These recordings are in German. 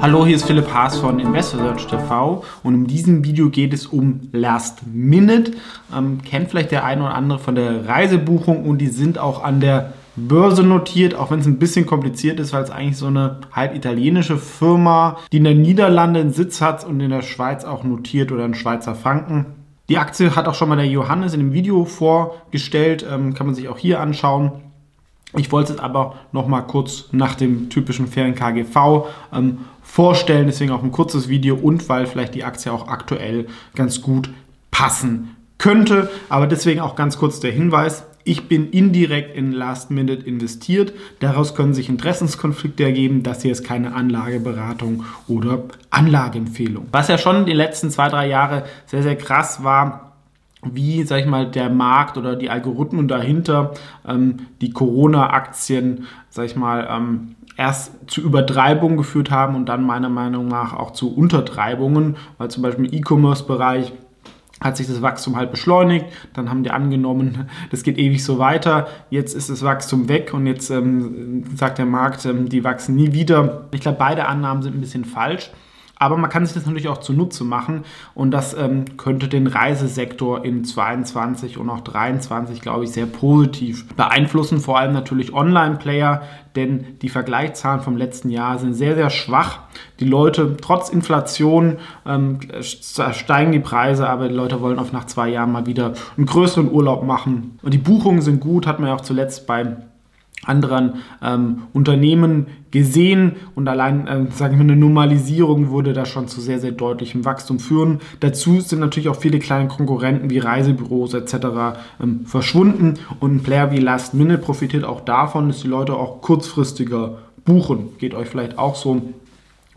Hallo, hier ist Philipp Haas von InvestorSearch TV und in diesem Video geht es um Last Minute. Ähm, kennt vielleicht der eine oder andere von der Reisebuchung und die sind auch an der Börse notiert, auch wenn es ein bisschen kompliziert ist, weil es eigentlich so eine halb italienische Firma, die in den Niederlanden einen Sitz hat und in der Schweiz auch notiert oder in Schweizer Franken. Die Aktie hat auch schon mal der Johannes in dem Video vorgestellt, ähm, kann man sich auch hier anschauen. Ich wollte es aber noch mal kurz nach dem typischen fairen KGV ähm, vorstellen, deswegen auch ein kurzes Video und weil vielleicht die Aktie auch aktuell ganz gut passen könnte. Aber deswegen auch ganz kurz der Hinweis. Ich bin indirekt in Last Minute investiert. Daraus können sich Interessenskonflikte ergeben. Das hier ist keine Anlageberatung oder Anlageempfehlung. Was ja schon die letzten zwei, drei Jahre sehr, sehr krass war, wie, sag ich mal, der Markt oder die Algorithmen dahinter ähm, die Corona-Aktien, sag ich mal, ähm, erst zu Übertreibungen geführt haben und dann meiner Meinung nach auch zu Untertreibungen, weil zum Beispiel im E-Commerce-Bereich hat sich das Wachstum halt beschleunigt, dann haben die angenommen, das geht ewig so weiter, jetzt ist das Wachstum weg und jetzt ähm, sagt der Markt, ähm, die wachsen nie wieder. Ich glaube, beide Annahmen sind ein bisschen falsch. Aber man kann sich das natürlich auch zunutze machen und das ähm, könnte den Reisesektor in 22 und auch 23, glaube ich, sehr positiv beeinflussen. Vor allem natürlich Online-Player, denn die Vergleichszahlen vom letzten Jahr sind sehr, sehr schwach. Die Leute, trotz Inflation, ähm, steigen die Preise, aber die Leute wollen auch nach zwei Jahren mal wieder einen größeren Urlaub machen. Und die Buchungen sind gut, hat man ja auch zuletzt beim anderen ähm, Unternehmen gesehen und allein, äh, sage ich mal, eine Normalisierung würde da schon zu sehr, sehr deutlichem Wachstum führen. Dazu sind natürlich auch viele kleine Konkurrenten wie Reisebüros etc. Ähm, verschwunden und ein Player wie Last Minute profitiert auch davon, dass die Leute auch kurzfristiger buchen. Geht euch vielleicht auch so.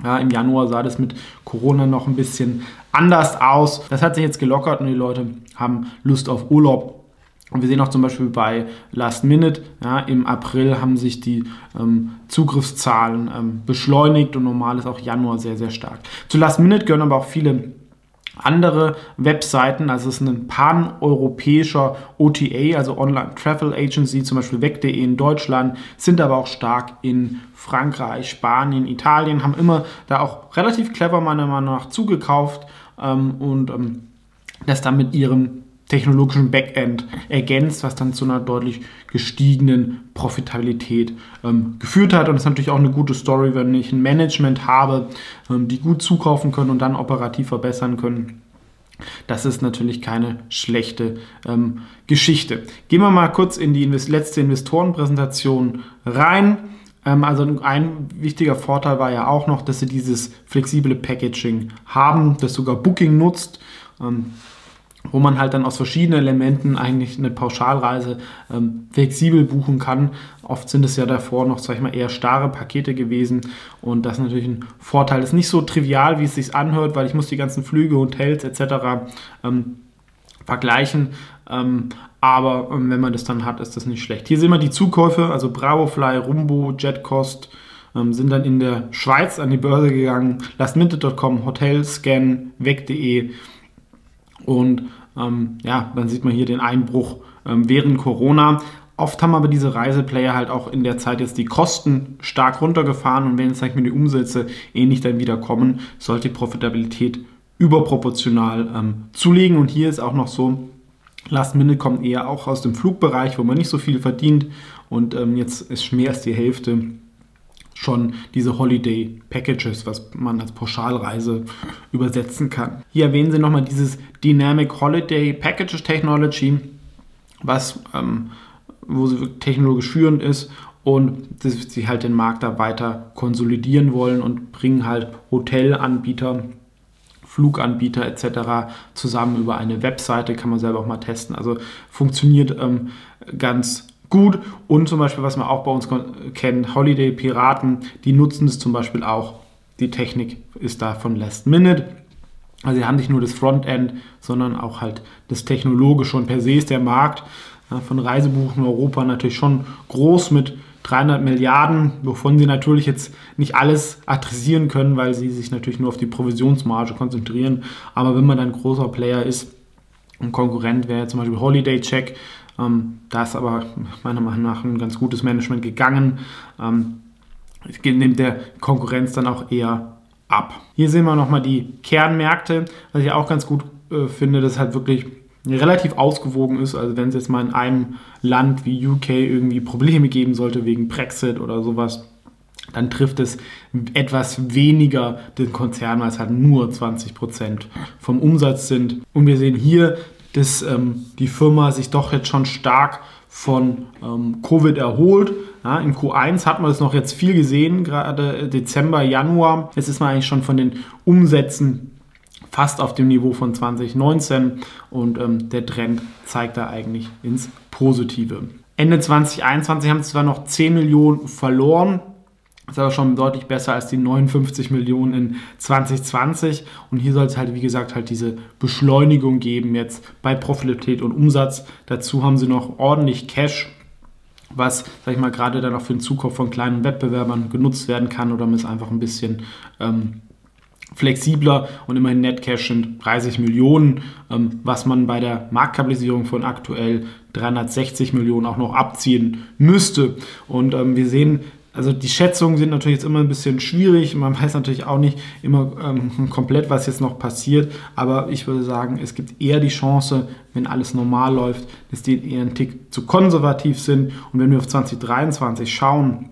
Ja, Im Januar sah das mit Corona noch ein bisschen anders aus. Das hat sich jetzt gelockert und die Leute haben Lust auf Urlaub und wir sehen auch zum Beispiel bei Last Minute, ja, im April haben sich die ähm, Zugriffszahlen ähm, beschleunigt und normal ist auch Januar sehr, sehr stark. Zu Last Minute gehören aber auch viele andere Webseiten, also es ist ein pan-europäischer OTA, also Online Travel Agency, zum Beispiel weg.de in Deutschland, sind aber auch stark in Frankreich, Spanien, Italien, haben immer da auch relativ clever meiner Meinung nach zugekauft ähm, und ähm, das dann mit ihrem technologischen Backend ergänzt, was dann zu einer deutlich gestiegenen Profitabilität ähm, geführt hat. Und das ist natürlich auch eine gute Story, wenn ich ein Management habe, ähm, die gut zukaufen können und dann operativ verbessern können. Das ist natürlich keine schlechte ähm, Geschichte. Gehen wir mal kurz in die Invest letzte Investorenpräsentation rein. Ähm, also ein wichtiger Vorteil war ja auch noch, dass sie dieses flexible Packaging haben, das sogar Booking nutzt. Wo man halt dann aus verschiedenen Elementen eigentlich eine Pauschalreise ähm, flexibel buchen kann. Oft sind es ja davor noch, sag ich mal, eher starre Pakete gewesen und das ist natürlich ein Vorteil. Ist nicht so trivial, wie es sich anhört, weil ich muss die ganzen Flüge, Hotels etc. Ähm, vergleichen. Ähm, aber ähm, wenn man das dann hat, ist das nicht schlecht. Hier sehen wir die Zukäufe, also Bravofly, Rumbo, Jetcost ähm, sind dann in der Schweiz an die Börse gegangen. Lastminute.com, Hotelscan, weg.de und ähm, ja, dann sieht man hier den Einbruch ähm, während Corona. Oft haben aber diese Reiseplayer halt auch in der Zeit jetzt die Kosten stark runtergefahren und wenn jetzt sag ich mal, die Umsätze ähnlich dann wieder kommen, sollte die Profitabilität überproportional ähm, zulegen. Und hier ist auch noch so, Last Minute kommt eher auch aus dem Flugbereich, wo man nicht so viel verdient und ähm, jetzt ist mehr als die Hälfte schon diese Holiday Packages, was man als Pauschalreise übersetzen kann. Hier erwähnen sie nochmal dieses Dynamic Holiday Packages Technology, was ähm, wo sie technologisch führend ist und dass sie halt den Markt da weiter konsolidieren wollen und bringen halt Hotelanbieter, Fluganbieter etc. zusammen über eine Webseite, kann man selber auch mal testen. Also funktioniert ähm, ganz gut. Und zum Beispiel, was man auch bei uns kennt, Holiday Piraten, die nutzen es zum Beispiel auch. Die Technik ist da von Last Minute. Also sie haben nicht nur das Frontend, sondern auch halt das Technologische und per se ist der Markt von Reisebuchen in Europa natürlich schon groß mit 300 Milliarden, wovon sie natürlich jetzt nicht alles adressieren können, weil sie sich natürlich nur auf die Provisionsmarge konzentrieren. Aber wenn man dann großer Player ist, ein Konkurrent wäre zum Beispiel Holiday Check, ähm, da ist aber meiner Meinung nach ein ganz gutes Management gegangen. Ähm, nimmt der Konkurrenz dann auch eher ab. Hier sehen wir nochmal die Kernmärkte, was ich auch ganz gut äh, finde, dass halt wirklich relativ ausgewogen ist. Also wenn es jetzt mal in einem Land wie UK irgendwie Probleme geben sollte wegen Brexit oder sowas, dann trifft es etwas weniger den Konzern, weil es halt nur 20 Prozent vom Umsatz sind. Und wir sehen hier, dass ähm, die Firma sich doch jetzt schon stark von ähm, Covid erholt. Ja, Im Q1 hat man das noch jetzt viel gesehen, gerade Dezember, Januar. Jetzt ist man eigentlich schon von den Umsätzen fast auf dem Niveau von 2019 und ähm, der Trend zeigt da eigentlich ins Positive. Ende 2021 haben sie zwar noch 10 Millionen verloren, ist aber schon deutlich besser als die 59 Millionen in 2020. Und hier soll es halt, wie gesagt, halt diese Beschleunigung geben jetzt bei Profitabilität und Umsatz. Dazu haben sie noch ordentlich Cash, was, sag ich mal, gerade dann auch für den Zukauf von kleinen Wettbewerbern genutzt werden kann oder man ist einfach ein bisschen ähm, flexibler und immerhin Netcash sind 30 Millionen, ähm, was man bei der Marktkapitalisierung von aktuell 360 Millionen auch noch abziehen müsste. Und ähm, wir sehen, also die Schätzungen sind natürlich jetzt immer ein bisschen schwierig. Man weiß natürlich auch nicht immer ähm, komplett, was jetzt noch passiert. Aber ich würde sagen, es gibt eher die Chance, wenn alles normal läuft, dass die eher ein Tick zu konservativ sind. Und wenn wir auf 2023 schauen,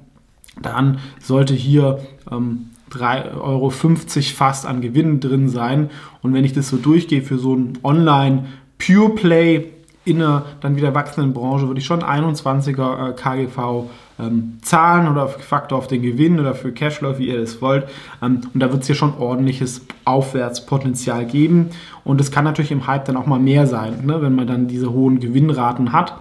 dann sollte hier ähm, 3,50 Euro fast an Gewinn drin sein. Und wenn ich das so durchgehe für so ein Online Pure Play in einer dann wieder wachsenden Branche, würde ich schon 21er äh, KGV ähm, zahlen oder Faktor auf den Gewinn oder für Cashflow, wie ihr das wollt. Ähm, und da wird es hier schon ordentliches Aufwärtspotenzial geben. Und es kann natürlich im Hype dann auch mal mehr sein, ne, wenn man dann diese hohen Gewinnraten hat.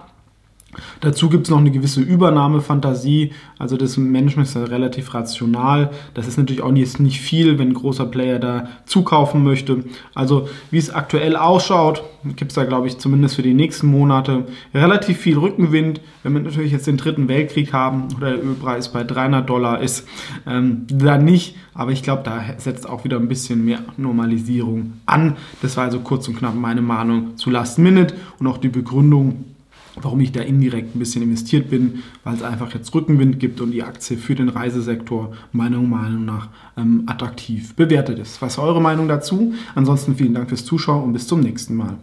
Dazu gibt es noch eine gewisse Übernahmefantasie. Also das Management ist ja relativ rational. Das ist natürlich auch nicht, nicht viel, wenn ein großer Player da zukaufen möchte. Also wie es aktuell ausschaut, gibt es da, glaube ich, zumindest für die nächsten Monate relativ viel Rückenwind. Wenn wir natürlich jetzt den dritten Weltkrieg haben oder der Ölpreis bei 300 Dollar ist, ähm, dann nicht. Aber ich glaube, da setzt auch wieder ein bisschen mehr Normalisierung an. Das war also kurz und knapp meine Meinung zu Last Minute und auch die Begründung, warum ich da indirekt ein bisschen investiert bin, weil es einfach jetzt Rückenwind gibt und die Aktie für den Reisesektor meiner Meinung nach ähm, attraktiv bewertet ist. Was ist eure Meinung dazu? Ansonsten vielen Dank fürs Zuschauen und bis zum nächsten Mal.